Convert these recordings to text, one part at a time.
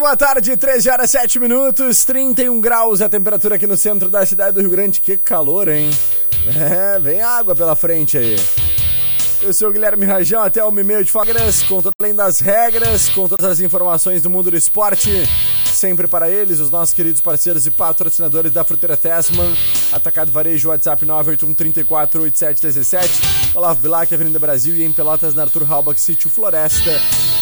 Muito boa tarde, 13 horas 7 minutos, 31 graus a temperatura aqui no centro da cidade do Rio Grande. Que calor, hein? É, vem água pela frente aí. Eu sou o Guilherme Rajão, até o meio de Fagras, com todo além das regras, com todas as informações do mundo do esporte. Sempre para eles, os nossos queridos parceiros e patrocinadores da Fruteira Tessman, Atacado Varejo, WhatsApp 981 34 8717, Olavo Bilac, Avenida Brasil e em Pelotas, na Arthur Halbach, Sítio Floresta,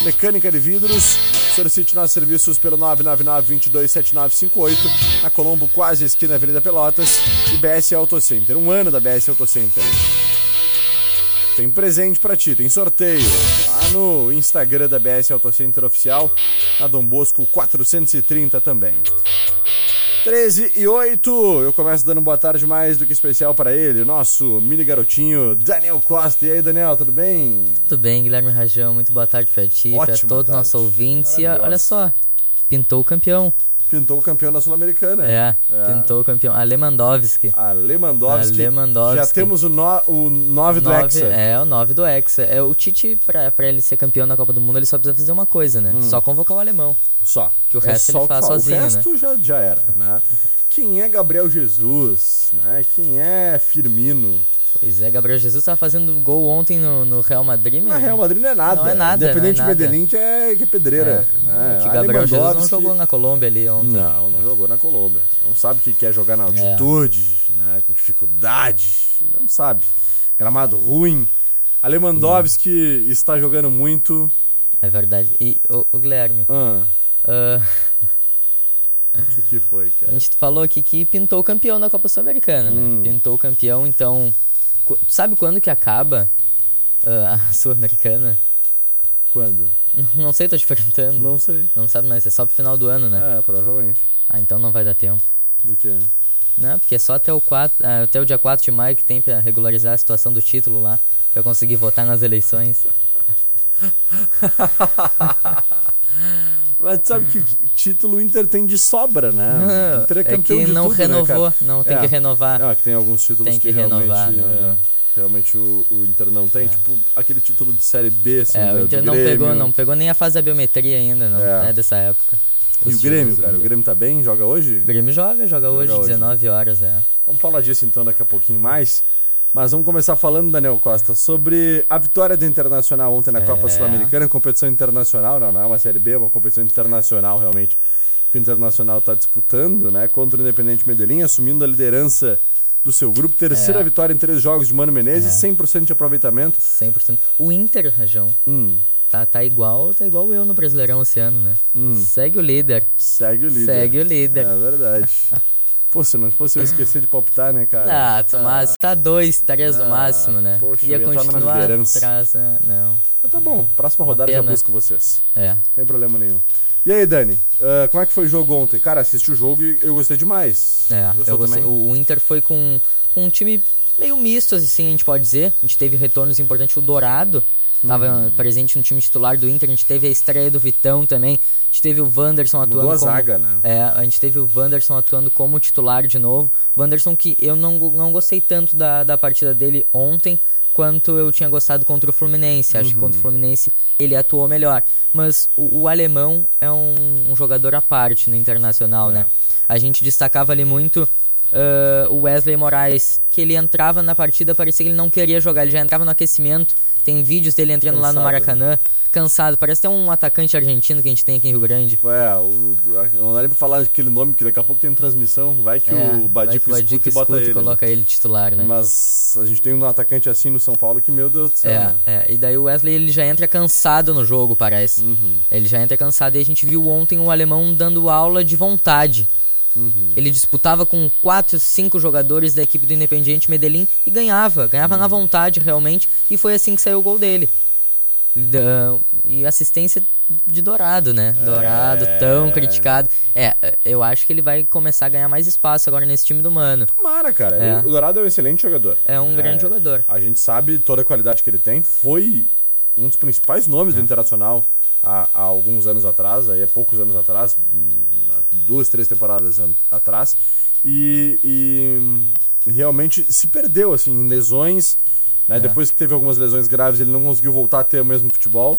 Mecânica de Vidros, Solicite nossos serviços pelo 999-227958, na Colombo, quase esquina Avenida Pelotas, e BS Auto Center. Um ano da BS Auto Center. Tem presente pra ti, tem sorteio lá no Instagram da BS Auto Center Oficial, na Dom Bosco 430 também. 13 e 8, eu começo dando boa tarde mais do que especial para ele, nosso mini garotinho Daniel Costa. E aí, Daniel, tudo bem? Tudo bem, Guilherme Rajão, muito boa tarde pra ti, Ótima todos os nossos ouvintes. E olha só, pintou o campeão. Pintou o campeão da Sul-Americana. É, É. pintou o campeão. A Lewandowski. A Lewandowski. A Lewandowski. Já temos o 9 o nove do Nove- Hexa. É, o 9 do Hexa. É, o Tite, pra, pra ele ser campeão da Copa do Mundo, ele só precisa fazer uma coisa, né? Só convocar o alemão. Só. Que o É resto só ele faz sozinho, O né? resto já, já era, né? Quem é Gabriel Jesus, né? Quem é Firmino? Pois é, Gabriel Jesus tava fazendo gol ontem no, no Real Madrid, Na mas Real Madrid não é nada. Não é nada, Independente é de nada. Medellín que é, que é pedreira. É, né? que A Gabriel Jesus não jogou na Colômbia ali ontem. Não, não jogou na Colômbia. Não sabe o que quer jogar na É. altitude, né? Com dificuldade. Não sabe. Gramado ruim. A Lewandowski está jogando muito. É verdade. E, o, Guilherme, Ah, ah, o que, que foi, A cara? gente falou aqui que pintou o campeão da Copa Sul-Americana, né? Hum. Pintou o campeão, então. Sabe quando que acaba ah, a Sul-Americana? Quando? Não, não sei, tô te perguntando. Não. Não sei. sabe, mas é só pro final do ano, né? É, provavelmente. Ah, então não vai dar tempo. Do que? Não, porque é só até o, 4, ah, até o dia 4 de maio que tem pra regularizar a situação do título lá, pra eu conseguir votar nas eleições. Mas sabe que título o Inter tem de sobra, né? O Inter é campeão que de não tudo, né, renovou, cara? não tem É. que renovar. Não, é que tem alguns títulos Tem que realmente, renovar, não, é, não. realmente o, o Inter não tem. É. Tipo, aquele título de Série B, assim, É, da- o Inter não pegou, não pegou nem a fase da biometria ainda, não, É. né, dessa época. E o Grêmio, cara? né? O Grêmio tá bem? Joga hoje? O Grêmio joga, joga hoje, hoje, 19 horas, é. Vamos falar disso então daqui a pouquinho mais. Mas vamos começar falando, Daniel Costa, sobre a vitória do Internacional ontem na É. Copa Sul-Americana, competição internacional, não, não é uma Série B, é uma competição internacional realmente que o Internacional está disputando, né, contra o Independente Medellín, assumindo a liderança do seu grupo, terceira É. vitória em três jogos de Mano Menezes, É. 100% de aproveitamento. 100%. O Inter, Rajão, Hum, tá, tá igual tá igual eu no Brasileirão esse ano, né? hum, Segue o líder. segue o líder. Segue o líder. É verdade. Pô, se não fosse eu esquecer de palpitar, né, cara? Ah, tu, mas tá dois, três no Ah, máximo, né? poxa, Ia eu ia tá na continuar liderança. atrás, né? Não. Mas Tá bom, próxima rodada já pena. busco vocês. É. Não tem problema nenhum. E aí, Dani, ah, como é que foi o jogo ontem? Cara, assisti o jogo e eu gostei demais. É, Gostou eu gostei. também? O, o Inter foi com, com um time meio misto, assim, a gente pode dizer. A gente teve retornos importantes. O Dourado tava Uhum. presente no time titular do Inter. A gente teve a estreia do Vitão também. A gente teve o Wanderson atuando Mudou a como... zaga, né? É, a gente teve o Wanderson atuando como titular de novo. Wanderson que eu não, não gostei tanto da, da partida dele ontem quanto eu tinha gostado contra o Fluminense. Acho que Uhum. contra o Fluminense ele atuou melhor. Mas o, o alemão é um, um jogador à parte no Internacional, É. né? A gente destacava ali muito uh, o Wesley Moraes, que ele entrava na partida, parecia que ele não queria jogar, ele já entrava no aquecimento. Tem vídeos dele entrando cansado. lá no Maracanã, cansado. Parece até um atacante argentino que a gente tem aqui em Rio Grande. É, o, não dá nem pra falar aquele nome, que daqui a pouco tem transmissão. Vai que é, o Badico escuta e bota ele. coloca ele titular, né? Mas a gente tem um atacante assim no São Paulo que, meu Deus do céu. É, né? é. e daí o Wesley ele já entra cansado no jogo, parece. Uhum. Ele já entra cansado e a gente viu ontem o alemão dando aula de vontade. Uhum. Ele disputava com 4, 5 jogadores da equipe do Independiente Medellín e ganhava. Ganhava uhum. na vontade, realmente. E foi assim que saiu o gol dele. E assistência de Dourado, né? É... Dourado, tão criticado. É, eu acho que ele vai começar a ganhar mais espaço agora nesse time do Mano. Tomara, cara. É. O Dourado é um excelente jogador. É um é. grande jogador. A gente sabe toda a qualidade que ele tem. Foi um dos principais nomes do é. Internacional há, há, alguns anos atrás, aí é poucos anos atrás, duas, três temporadas atrás, e, e, realmente se perdeu assim em lesões. Né? É. Depois que teve algumas lesões graves, ele não conseguiu voltar a ter o mesmo futebol.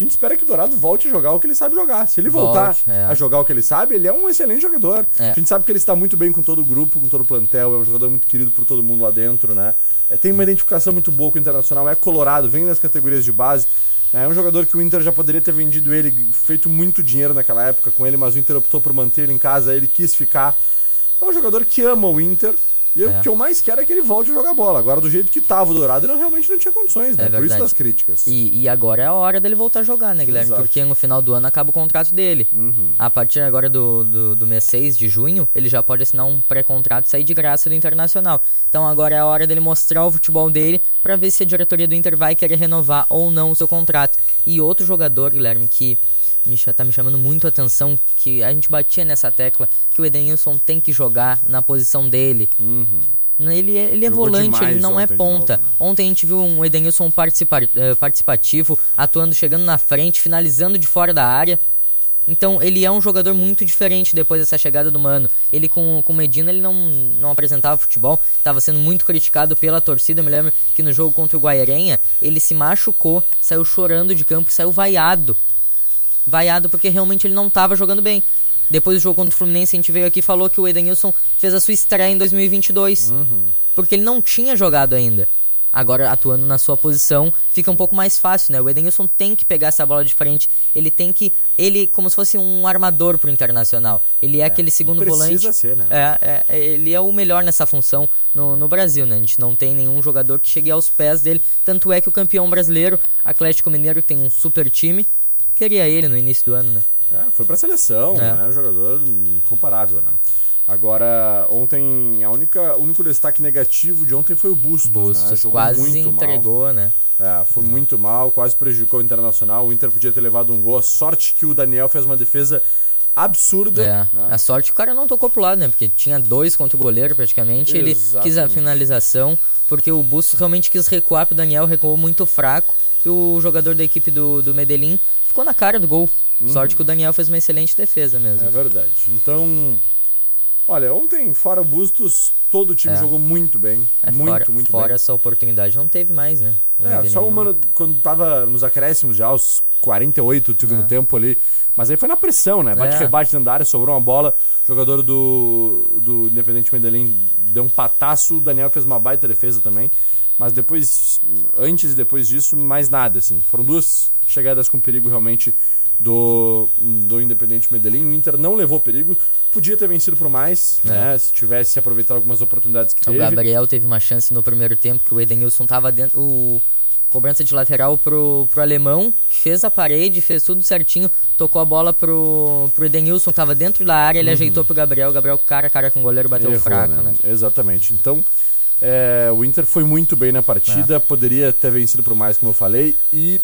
A gente espera que o Dourado volte a jogar o que ele sabe jogar. Se ele voltar volte, é. a jogar o que ele sabe, ele é um excelente jogador. É. A gente sabe que ele está muito bem com todo o grupo, com todo o plantel, é um jogador muito querido por todo mundo lá dentro, né? É, tem uma identificação muito boa com o Internacional, é colorado, vem das categorias de base. É um jogador que o Inter já poderia ter vendido ele, feito muito dinheiro naquela época com ele, mas o Inter optou por manter ele em casa, ele quis ficar. É um jogador que ama o Inter. E é. o que eu mais quero é que ele volte a jogar bola. Agora, do jeito que tava o Dourado, ele realmente não tinha condições, né? É Por isso das críticas. E, e, agora é a hora dele voltar a jogar, né, Guilherme? Exato. Porque no final do ano acaba o contrato dele. Uhum. A partir agora do, do, do, mês 6 de junho, ele já pode assinar um pré-contrato e sair de graça do Internacional. Então agora é a hora dele mostrar o futebol dele para ver se a diretoria do Inter vai querer renovar ou não o seu contrato. E outro jogador, Guilherme, que me, tá me chamando muito a atenção que a gente batia nessa tecla que o Edenilson tem que jogar na posição dele. Uhum. Ele, é, ele é volante, ele não é ponta. Novo, né? Ontem a gente viu um Edenilson participa eh, participativo, atuando, chegando na frente, finalizando de fora da área. Então ele é um jogador muito diferente depois dessa chegada do Mano. Ele com o Medina ele não, não apresentava futebol, estava sendo muito criticado pela torcida. Eu me lembro que no jogo contra o Guaiarenha ele se machucou, saiu chorando de campo, saiu vaiado. Vaiado porque realmente ele não estava jogando bem. Depois do jogo contra o Fluminense, a gente veio aqui e falou que o Edenilson fez a sua estreia em 2022. Uhum. Porque ele não tinha jogado ainda. Agora, atuando na sua posição, fica um pouco mais fácil, né? O Edenilson tem que pegar essa bola de frente. Ele tem que. Ele, como se fosse um armador pro Internacional. Ele é, é aquele segundo volante. Ser, né? É, é, ele é o melhor nessa função no, no Brasil, né? A gente não tem nenhum jogador que chegue aos pés dele. Tanto é que o campeão brasileiro, Atlético Mineiro, tem um super time, queria ele no início do ano, né? É, foi pra seleção, é. né? Um jogador incomparável, né? Agora, ontem, a única, o único destaque negativo de ontem foi o Bustos, né? Bustos né? quase entregou, mal. né? É, foi muito mal, quase prejudicou o Internacional. O Inter podia ter levado um gol. A sorte que o Daniel fez uma defesa absurda. É. Né? A sorte que o cara não tocou pro lado, né? Porque tinha dois contra o goleiro praticamente. Exatamente. Ele quis a finalização, porque o Bustos realmente quis recuar pro Daniel, recuou muito fraco. E o jogador da equipe do, do Medellín ficou na cara do gol. Uhum. Sorte que o Daniel fez uma excelente defesa mesmo. É verdade. Então, olha, ontem, fora Bustos, todo o time é. jogou muito bem. É, muito, fora, muito fora bem. essa oportunidade não teve mais, né? O é, só o Mano, quando tava nos acréscimos já, os 48 do segundo é. tempo ali. Mas aí foi na pressão, né? Bate-rebate é. dentro da área, sobrou uma bola. O jogador do, do Independente Medellín deu um pataço. O Daniel fez uma baita defesa também. Mas depois, antes e depois disso, mais nada, assim. Foram duas chegadas com perigo realmente do, do Independente Medellín. O Inter não levou perigo, podia ter vencido por mais, é. né? Se tivesse aproveitado algumas oportunidades que o teve. O Gabriel teve uma chance no primeiro tempo que o Edenilson tava dentro. O cobrança de lateral pro, pro alemão, que fez a parede, fez tudo certinho, tocou a bola pro, pro Edenilson, tava dentro da área, ele uhum. ajeitou pro Gabriel, o Gabriel cara a cara com o goleiro bateu Errou, fraco, né? né? Exatamente. Então, é, o Inter foi muito bem na partida, é. poderia ter vencido por mais, como eu falei, e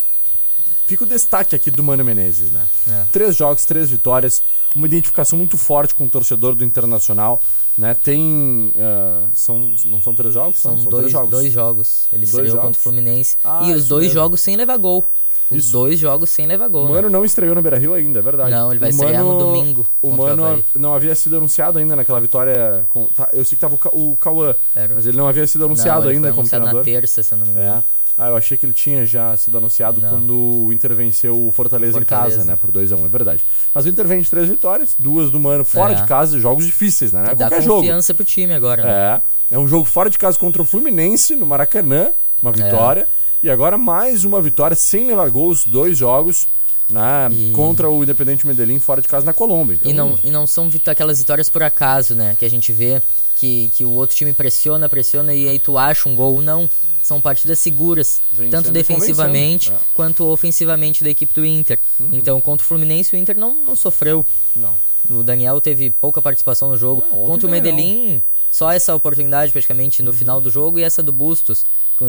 Fica o destaque aqui do Mano Menezes, né? É. Três jogos, três vitórias, uma identificação muito forte com o torcedor do Internacional, né? Tem. Uh, são, não são três jogos? São, são dois, jogos. dois jogos. Ele estreou jogos? contra o Fluminense. Ah, e os dois mesmo. jogos sem levar gol. Os isso. dois jogos sem levar gol. O Mano né? não estreou no Beira Rio ainda, é verdade. Não, ele vai o estrear Mano, no domingo. O Mano não havia sido anunciado ainda naquela vitória. Com, tá, eu sei que tava o, o Cauã, mas ele não havia sido anunciado não, ainda como treinador. na terça, se eu não me engano. É. Ah, eu achei que ele tinha já sido anunciado não. quando o Inter venceu o Fortaleza, Fortaleza. em casa, né? Por 2x1, um, é verdade. Mas o Inter vem de três vitórias, duas do Mano fora é. de casa, jogos difíceis, né? É Dá qualquer confiança jogo. pro time agora, né? É. É um jogo fora de casa contra o Fluminense, no Maracanã, uma é. vitória. É. E agora mais uma vitória sem levar gols, dois jogos. Né, e... contra o Independente Medellín fora de casa na Colômbia. Então... E, não, e não são aquelas vitórias por acaso, né? Que a gente vê que, que o outro time pressiona, pressiona e aí tu acha um gol. Não são partidas seguras, Vencendo tanto defensivamente é. quanto ofensivamente da equipe do Inter. Uhum. Então, contra o Fluminense, o Inter não, não sofreu. Não. O Daniel teve pouca participação no jogo. Não, contra o Medellín, só essa oportunidade praticamente no uhum. final do jogo e essa do Bustos,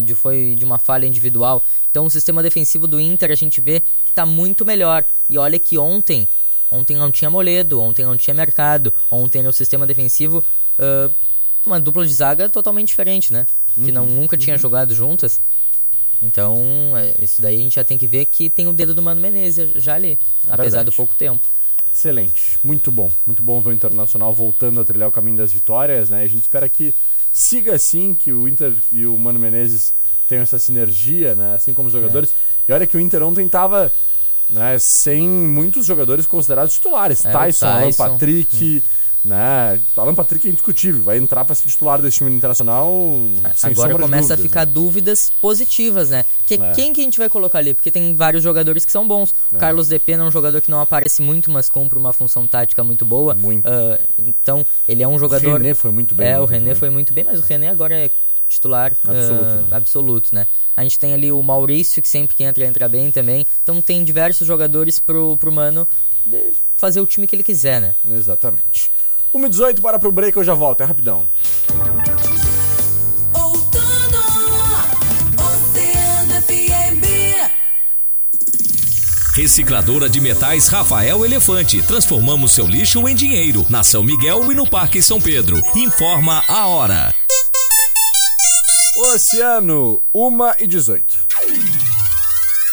que foi de uma falha individual. Então, o sistema defensivo do Inter a gente vê que está muito melhor. E olha que ontem, ontem não tinha Moledo, ontem não tinha Mercado, ontem no sistema defensivo. Uh, uma dupla de zaga totalmente diferente, né? que não, uhum. nunca tinha uhum. jogado juntas. Então, é, isso daí a gente já tem que ver que tem o dedo do Mano Menezes já ali, é apesar verdade. do pouco tempo. Excelente, muito bom. Muito bom ver o Internacional voltando a trilhar o caminho das vitórias, né? A gente espera que siga assim, que o Inter e o Mano Menezes tenham essa sinergia, né? Assim como os jogadores. É. E olha que o Inter ontem tava né, sem muitos jogadores considerados titulares. É, Tyson, Tyson, Alan Patrick, hum né? Alan Patrick é indiscutível, vai entrar para ser titular desse time internacional. Sem Agora começa dúvidas, a ficar né? dúvidas positivas, né? Que é. quem que a gente vai colocar ali? Porque tem vários jogadores que são bons. É. Carlos Depena é um jogador que não aparece muito, mas cumpre uma função tática muito boa. Muito. Uh, então, ele é um jogador. O René foi muito bem. É, o René foi muito bem, mas o René agora é titular absoluto, uh, né? absoluto, né? A gente tem ali o Maurício, que sempre que entra, entra bem também. Então tem diversos jogadores pro, pro Mano fazer o time que ele quiser, né? Exatamente. 1h18, bora pro break, eu já volto, é rapidão. Recicladora de Metais Rafael Elefante. Transformamos seu lixo em dinheiro. Na São Miguel e no Parque São Pedro. Informa a hora. Oceano, 1 e 18.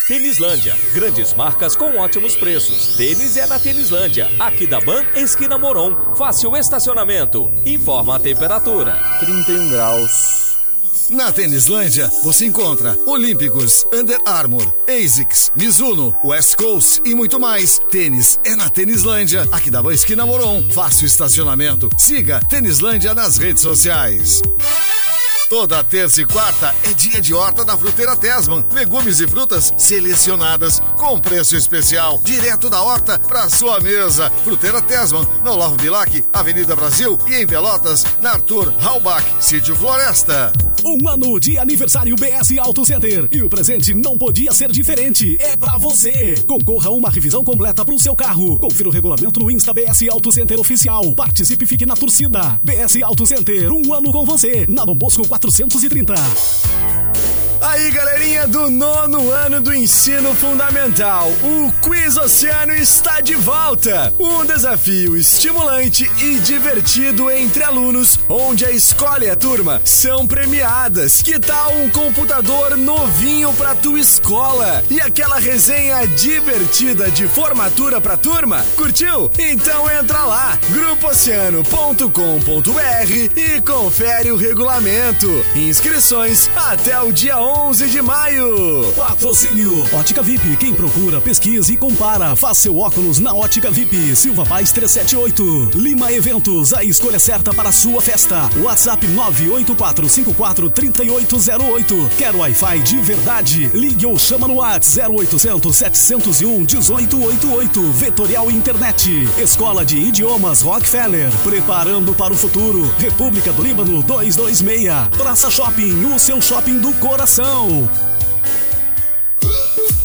Tênislândia, grandes marcas com ótimos preços. Tênis é na Tênislândia, aqui da Ban, esquina Moron. Fácil estacionamento. Informa a temperatura. 31 graus. Na Tênislândia, você encontra Olímpicos, Under Armour, ASICS, Mizuno, West Coast e muito mais. Tênis é na Tênislândia, aqui da Ban Esquina Moron. Fácil estacionamento. Siga Tênislândia nas redes sociais. Toda terça e quarta é dia de horta da Fruteira Tesman. Legumes e frutas selecionadas com preço especial, direto da horta para sua mesa. Fruteira Tesman, no Olavo Bilac, Avenida Brasil e em Pelotas, na Arthur Halbach, Sítio Floresta. Um ano de aniversário BS Auto Center. E o presente não podia ser diferente. É para você. Concorra a uma revisão completa para o seu carro. Confira o regulamento no Insta BS Auto Center Oficial. Participe e fique na torcida. BS Auto Center, um ano com você. Na Dom Bosco 430. Aí, galerinha do nono ano do ensino fundamental, o Quiz Oceano está de volta. Um desafio estimulante e divertido entre alunos, onde a escola e a turma são premiadas. Que tal um computador novinho pra tua escola? E aquela resenha divertida de formatura pra turma? Curtiu? Então entra lá, grupooceano.com.br e confere o regulamento. Inscrições até o dia 11 11 de maio. Patrocínio. Ótica VIP. Quem procura, pesquisa e compara. Faça seu óculos na Ótica VIP. Silva Paz 378. Lima Eventos. A escolha certa para a sua festa. WhatsApp 984543808. Quero Wi-Fi de verdade? Ligue ou chama no WhatsApp 0800 701 1888. Vetorial Internet. Escola de Idiomas Rockefeller. Preparando para o futuro. República do Líbano 226. Praça Shopping. O seu shopping do coração.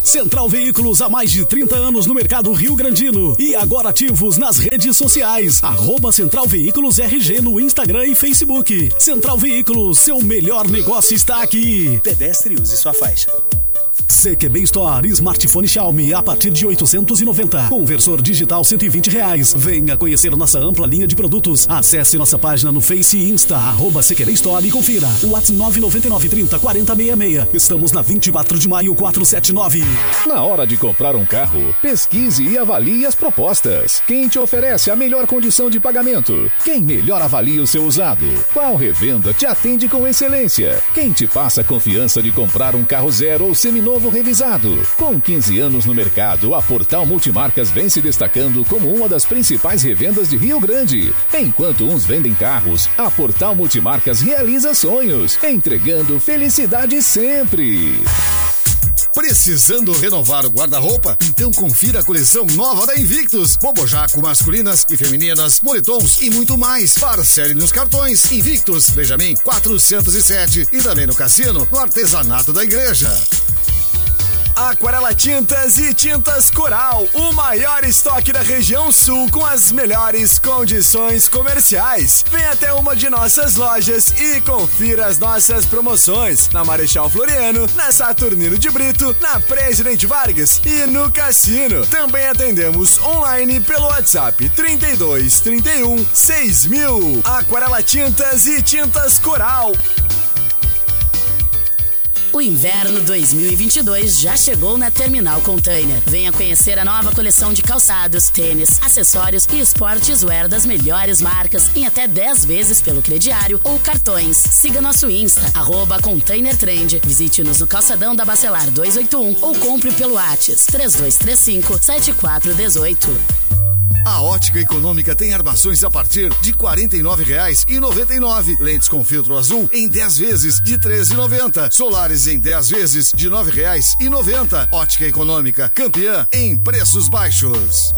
Central Veículos há mais de 30 anos no mercado Rio Grandino e agora ativos nas redes sociais. Arroba Central Veículos RG no Instagram e Facebook. Central Veículos, seu melhor negócio está aqui. Pedestre use sua faixa. CQB Store Smartphone Xiaomi a partir de 890. Conversor digital 120 reais. Venha conhecer nossa ampla linha de produtos. Acesse nossa página no Face e Insta, arroba CQB Store e confira. WhatsApp 99930 4066. Estamos na 24 de maio 479. Na hora de comprar um carro, pesquise e avalie as propostas. Quem te oferece a melhor condição de pagamento? Quem melhor avalia o seu usado? Qual revenda te atende com excelência? Quem te passa confiança de comprar um carro zero ou seminovo revisado? Com 15 anos no mercado, a Portal Multimarcas vem se destacando como uma das principais revendas de Rio Grande. Enquanto uns vendem carros, a Portal Multimarcas realiza sonhos, entregando felicidade sempre. Precisando renovar o guarda-roupa? Então confira a coleção nova da Invictus. Bobojaco masculinas e femininas, moletons e muito mais. Parcele nos cartões. Invictus, Benjamin 407 e também no cassino, no artesanato da igreja. Aquarela Tintas e Tintas Coral, o maior estoque da região sul com as melhores condições comerciais. Vem até uma de nossas lojas e confira as nossas promoções na Marechal Floriano, na Saturnino de Brito, na Presidente Vargas e no Cassino. Também atendemos online pelo WhatsApp 32 31 6000. Aquarela Tintas e Tintas Coral. O inverno 2022 já chegou na Terminal Container. Venha conhecer a nova coleção de calçados, tênis, acessórios e sportswear das melhores marcas em até 10 vezes pelo crediário ou cartões. Siga nosso Insta, arroba. Visite-nos no calçadão da Bacelar 281 ou compre pelo Whats 3235 7418. A Ótica Econômica tem armações a partir de R$ 49,99. Lentes com filtro azul em 10 vezes de R$ 13,90. Solares em 10 vezes de R$ 9,90. Ótica Econômica, campeã em preços baixos.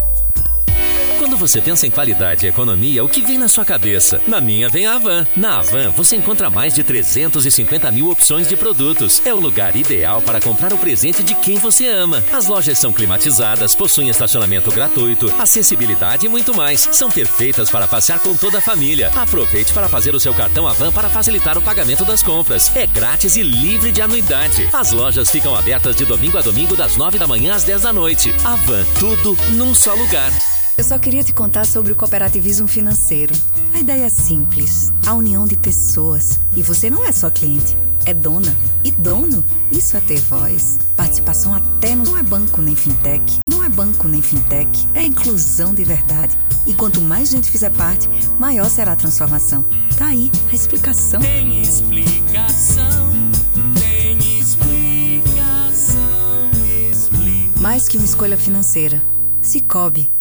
Quando você pensa em qualidade e economia, o que vem na sua cabeça? Na minha vem a Avan. Na Avan, você encontra mais de 350 mil opções de produtos. É o lugar ideal para comprar o presente de quem você ama. As lojas são climatizadas, possuem estacionamento gratuito, acessibilidade e muito mais. São perfeitas para passear com toda a família. Aproveite para fazer o seu cartão Avan para facilitar o pagamento das compras. É grátis e livre de anuidade. As lojas ficam abertas de domingo a domingo das 9 da manhã às 10 da noite. Avan, tudo num só lugar. Eu só queria te contar sobre o cooperativismo financeiro. A ideia é simples: a união de pessoas. E você não é só cliente, é dona. E dono, isso é ter voz. Participação até no. Não é banco nem fintech. Não é banco nem fintech. É inclusão de verdade. E quanto mais gente fizer parte, maior será a transformação. Tá aí a explicação. Tem explicação. Tem explicação. Explica. Mais que uma escolha financeira. Cicobi.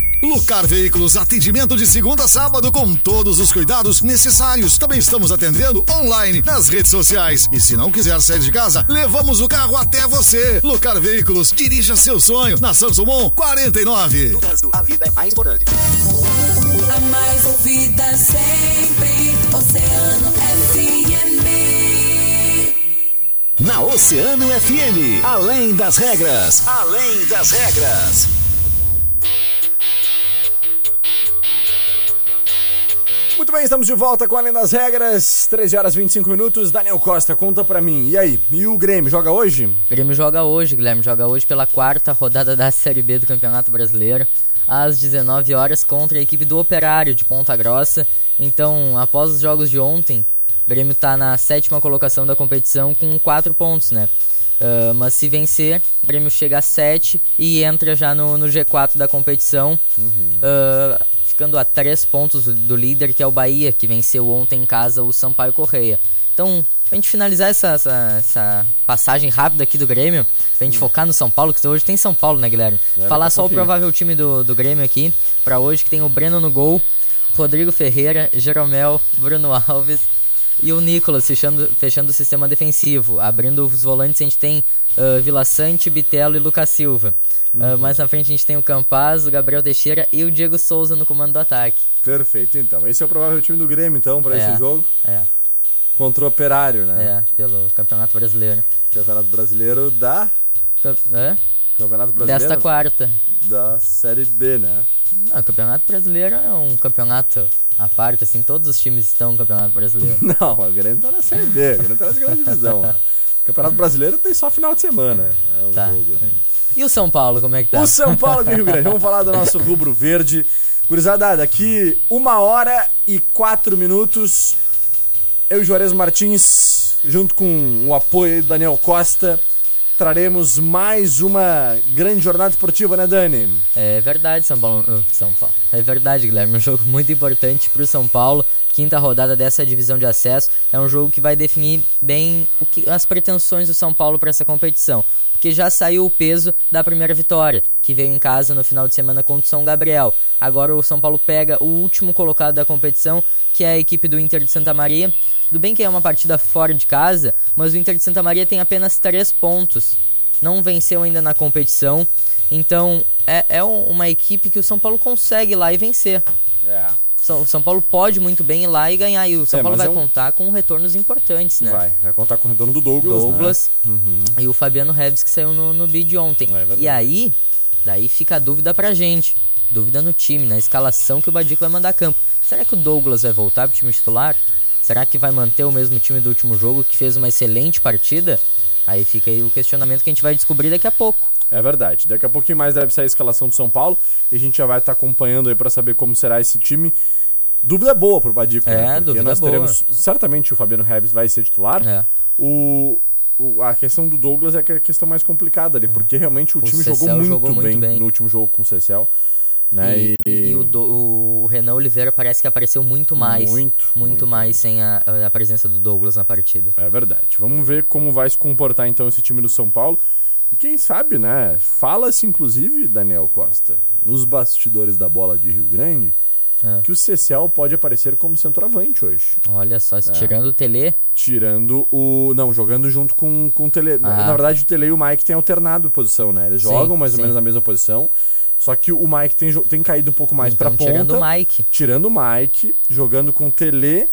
Lucar Veículos, atendimento de segunda a sábado com todos os cuidados necessários. Também estamos atendendo online nas redes sociais. E se não quiser sair de casa, levamos o carro até você. Lucar Veículos, dirija seu sonho na Samsung 49. No trânsito, a vida é mais importante. A mais ouvida sempre, Oceano FM. Na Oceano FM, além das regras, além das regras. Muito bem, estamos de volta com Além das Regras, 13 horas 25 minutos. Daniel Costa, conta pra mim. E aí, e o Grêmio joga hoje? O Grêmio joga hoje, Guilherme. Joga hoje pela quarta rodada da Série B do Campeonato Brasileiro, às 19 horas, contra a equipe do Operário de Ponta Grossa. Então, após os jogos de ontem, o Grêmio tá na sétima colocação da competição com 4 pontos, né? Uh, mas se vencer, o Grêmio chega a 7 e entra já no, no G4 da competição. Uhum. Uh, ficando a três pontos do líder, que é o Bahia, que venceu ontem em casa o Sampaio Correia. Então, pra gente finalizar essa, essa, essa passagem rápida aqui do Grêmio, pra gente hum. focar no São Paulo, que hoje tem São Paulo, né, Guilherme? É, Falar só o provável time do, do Grêmio aqui, para hoje, que tem o Breno no gol, Rodrigo Ferreira, Jeromel, Bruno Alves, E o Nicolas fechando, fechando o sistema defensivo. Abrindo os volantes, a gente tem uh, Vila Sante, Bitelo e Lucas Silva. Uh, mais na frente a gente tem o Campaz, o Gabriel Teixeira e o Diego Souza no comando do ataque. Perfeito, então. Esse é o provável time do Grêmio, então, para É, esse jogo. É, Contra o Operário, né? é, pelo Campeonato Brasileiro. Campeonato Brasileiro da. Cam- É? Campeonato Brasileiro Desta quarta. da Série B, né? Não, o Campeonato Brasileiro é um campeonato à parte, assim, todos os times estão no Campeonato Brasileiro. Não, o Grêmio tá na Série B, o Grêmio tá na segunda divisão. né? Campeonato Brasileiro tem só final de semana. É o Tá. jogo. né? E o São Paulo, como é que tá? O São Paulo de Rio Grande. Vamos falar do nosso rubro verde. Gurizada, daqui uma hora e quatro minutos, eu e Juarez Martins, junto com o apoio do Daniel Costa, traremos mais uma grande jornada esportiva, né, Dani? É verdade, São Paulo. uh, São Paulo. É verdade, Guilherme. Um jogo muito importante pro São Paulo. Quinta rodada dessa divisão de acesso. É um jogo que vai definir bem o que, as pretensões do São Paulo para essa competição. Porque já saiu o peso da primeira vitória, que veio em casa no final de semana contra o São Gabriel. Agora o São Paulo pega o último colocado da competição, que é a equipe do Inter de Santa Maria. Tudo bem que é uma partida fora de casa, mas o Inter de Santa Maria tem apenas três pontos. Não venceu ainda na competição. Então é, é um- uma equipe que o São Paulo consegue lá e vencer. É. São, São Paulo pode muito bem ir lá e ganhar. E o São É, Paulo vai é um- contar com retornos importantes, né? Vai, vai contar com o retorno do Douglas. Douglas Né? Uhum. e o Fabiano Reves que saiu no, no bid ontem. É e aí, daí fica a dúvida pra gente. Dúvida no time, na escalação que o Badico vai mandar a campo. Será que o Douglas vai voltar pro time titular? Será que vai manter o mesmo time do último jogo que fez uma excelente partida? Aí fica aí o questionamento que a gente vai descobrir daqui a pouco. É verdade. Daqui a pouquinho mais deve sair a escalação do São Paulo e a gente já vai estar acompanhando aí pra saber como será esse time. Dúvida boa pro Badico, É, né? Porque dúvida nós boa. teremos. Certamente o Fabiano Reves vai ser titular. É. O, o- a questão do Douglas é é a questão mais complicada ali, porque realmente o, O time jogou muito, jogou muito bem, bem. no último jogo com o Cecel. Né? E, E, e o, do- o- Renan Oliveira parece que apareceu muito mais. Muito, muito mais sem a, a presença do Douglas na partida. É verdade. Vamos ver como vai se comportar então esse time do São Paulo. E quem sabe, né? Fala-se inclusive, Daniel Costa, nos bastidores da bola de Rio Grande, É. que o Cecel pode aparecer como centroavante hoje. Olha só, É. tirando o Tele, Tirando o. Não, jogando junto com, com o Tele. Na, Ah. na verdade, o Tele e o Mike têm alternado posição, né? Eles Sim, jogam mais ou sim. menos na mesma posição. Só que o Mike tem, tem caído um pouco mais então pra ponta. tirando o Mike. Tirando o Mike, jogando com Tele,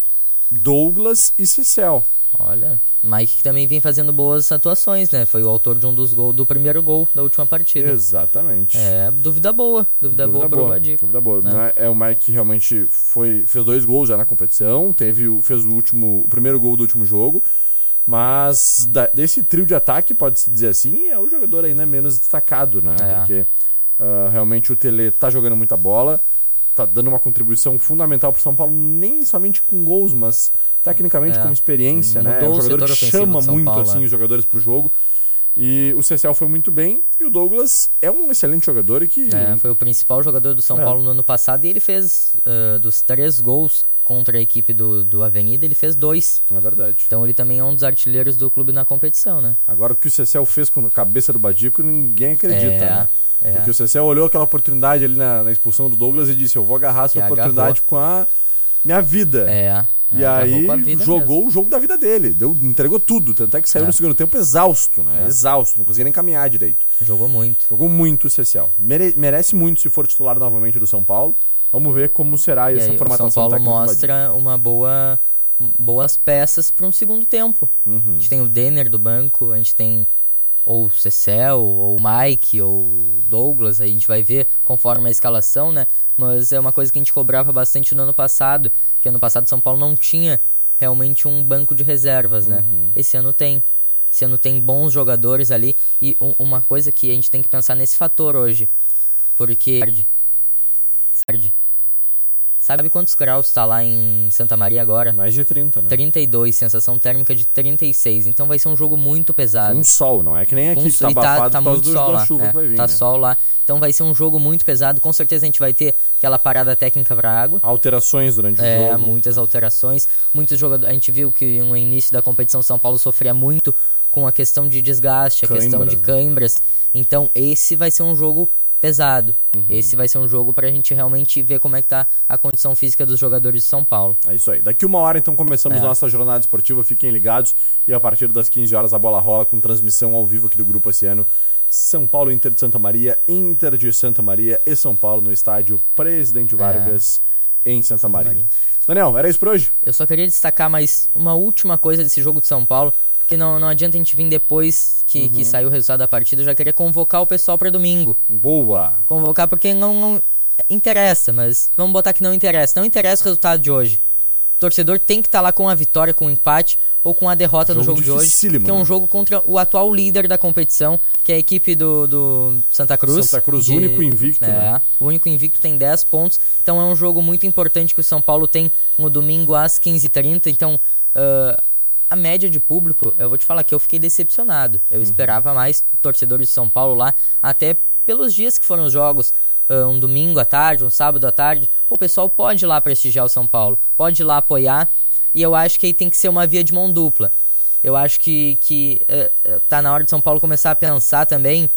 Douglas e Cecel. Olha, Mike que também vem fazendo boas atuações, né? Foi o autor de um dos gols, do primeiro gol da última partida. Exatamente. É, dúvida boa, dúvida, boa pro Badico. Dúvida boa. É. Não é, o Mike que realmente foi, fez dois gols já na competição, teve, fez o último, o primeiro gol do último jogo, mas da- desse trio de ataque, pode-se dizer assim, é o jogador ainda menos destacado, né? É. Porque ah, realmente o Tele tá jogando muita bola, tá dando uma contribuição fundamental pro São Paulo, nem somente com gols, mas tecnicamente É. com experiência, né? É um o jogador que chama muito Paulo, assim é. os jogadores pro jogo. E o Cecel foi muito bem. E o Douglas é um excelente jogador e que. É, foi o principal jogador do São É. Paulo no ano passado e ele fez ah, dos três gols contra a equipe do, do Avenida, ele fez dois. É verdade. Então ele também é um dos artilheiros do clube na competição, né? Agora o que o Cecel fez com a cabeça do Badico, ninguém acredita, É, né? É. Porque o Cecel olhou aquela oportunidade ali na, na expulsão do Douglas e disse: Eu vou agarrar essa E oportunidade com a minha vida. É. E é, aí agarrou jogou mesmo. o jogo da vida dele, deu, entregou tudo. Tanto é que saiu É. no segundo tempo exausto, né? É. Exausto, não conseguia nem caminhar direito. Jogou muito. Jogou muito o Cecel. Mere- merece muito se for titular novamente do São Paulo. Vamos ver como será E essa aí, o formatação São Paulo mostra uma boa boas peças para um segundo tempo. Uhum. A gente tem o Denner do banco, a gente tem ou o Cecel, ou o Mike, ou o Douglas, a gente vai ver conforme a escalação, né? Mas é uma coisa que a gente cobrava bastante no ano passado, que ano passado São Paulo não tinha realmente um banco de reservas, né? Uhum. Esse ano tem. Esse ano tem bons jogadores ali e um- uma coisa que a gente tem que pensar nesse fator hoje. Porque Sabe quantos graus tá lá em Santa Maria agora? Mais de 30, né? 32, sensação térmica de 36. Então vai ser um jogo muito pesado. Um sol, não é que nem aqui Com que tá e abafado tá causa muito sol lá. é, vir. tá né? sol lá. Então vai ser um jogo muito pesado. Com certeza a gente vai ter aquela parada técnica pra água. Alterações durante o É, jogo. muitas alterações. Muitos jogadores. A gente viu que no início da competição São Paulo sofria muito com a questão de desgaste, a questão de Câimbras, né? câimbras. Então esse vai ser um jogo pesado. Esse vai ser um jogo pra gente realmente ver como é que tá a condição física dos jogadores de São Paulo. É isso aí. Daqui uma hora, então, começamos É. nossa jornada esportiva. Fiquem ligados. E a partir das 15 horas a bola rola com transmissão ao vivo aqui do Grupo Oceano. São Paulo, Inter de Santa Maria, Inter de Santa Maria e São Paulo no estádio Presidente Vargas em Santa, Maria. É. Maria. Daniel, era isso por hoje? Eu só queria destacar mais uma última coisa desse jogo de São Paulo, porque não, não adianta a gente vir depois que, Uhum. que saiu o resultado da partida. Eu já queria convocar o pessoal pra domingo. Boa! Convocar porque não, não interessa, mas vamos botar que não interessa. Não interessa o resultado de hoje. O torcedor tem que estar lá com a vitória, com o empate ou com a derrota no Jogo jogo de hoje. Que é um né? jogo contra o atual líder da competição, que é a equipe do, do Santa Cruz. Santa Cruz, único invicto, É, né? o único invicto tem 10 pontos. Então é um jogo muito importante que o São Paulo tem no domingo às 15h30. Então, ah, a média de público, eu vou te falar que eu fiquei decepcionado. Uhum. Eu esperava mais torcedores de São Paulo lá, até pelos dias que foram os jogos. ah, um domingo à tarde, um sábado à tarde. Pô, o pessoal pode ir lá prestigiar o São Paulo, pode ir lá apoiar. E eu acho que aí tem que ser uma via de mão dupla. Eu acho que, que eh, eh, tá na hora de São Paulo começar a pensar também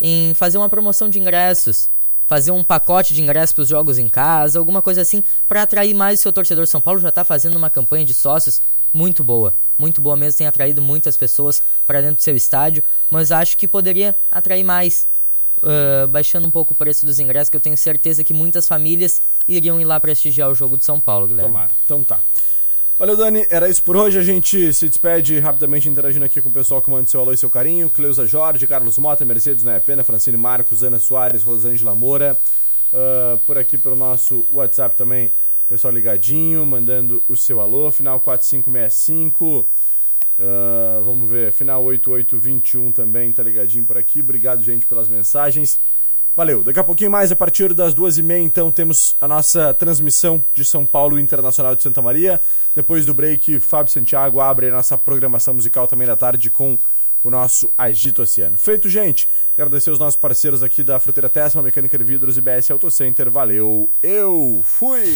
em fazer uma promoção de ingressos, fazer um pacote de ingressos para os jogos em casa, alguma coisa assim, para atrair mais o seu torcedor. São Paulo já está fazendo uma campanha de sócios muito boa, muito boa mesmo, tem atraído muitas pessoas para dentro do seu estádio, mas acho que poderia atrair mais, ah, baixando um pouco o preço dos ingressos, que eu tenho certeza que muitas famílias iriam ir lá prestigiar o jogo de São Paulo, Guilherme. Tomara. Então tá. Valeu, Dani. Era isso por hoje. A gente se despede rapidamente interagindo aqui com o pessoal que manda seu alô e seu carinho. Cleusa Jorge, Carlos Mota, Mercedes Né Pena, Francine Marcos, Ana Soares, Rosângela Moura. Ah, por aqui pelo nosso WhatsApp também, pessoal ligadinho, mandando o seu alô. Final 4565. Ah, vamos ver, final 8821 também tá ligadinho por aqui. Obrigado, gente, pelas mensagens. Valeu. Daqui a pouquinho mais, a partir das duas e meia, então, temos a nossa transmissão de São Paulo Internacional de Santa Maria. Depois do break, Fábio Santiago abre a nossa programação musical também da tarde com o nosso Agito Oceano. Feito, gente. Agradecer os nossos parceiros aqui da Fruteira Tessma, Mecânica de Vidros e BS Auto Center. Valeu. Eu fui!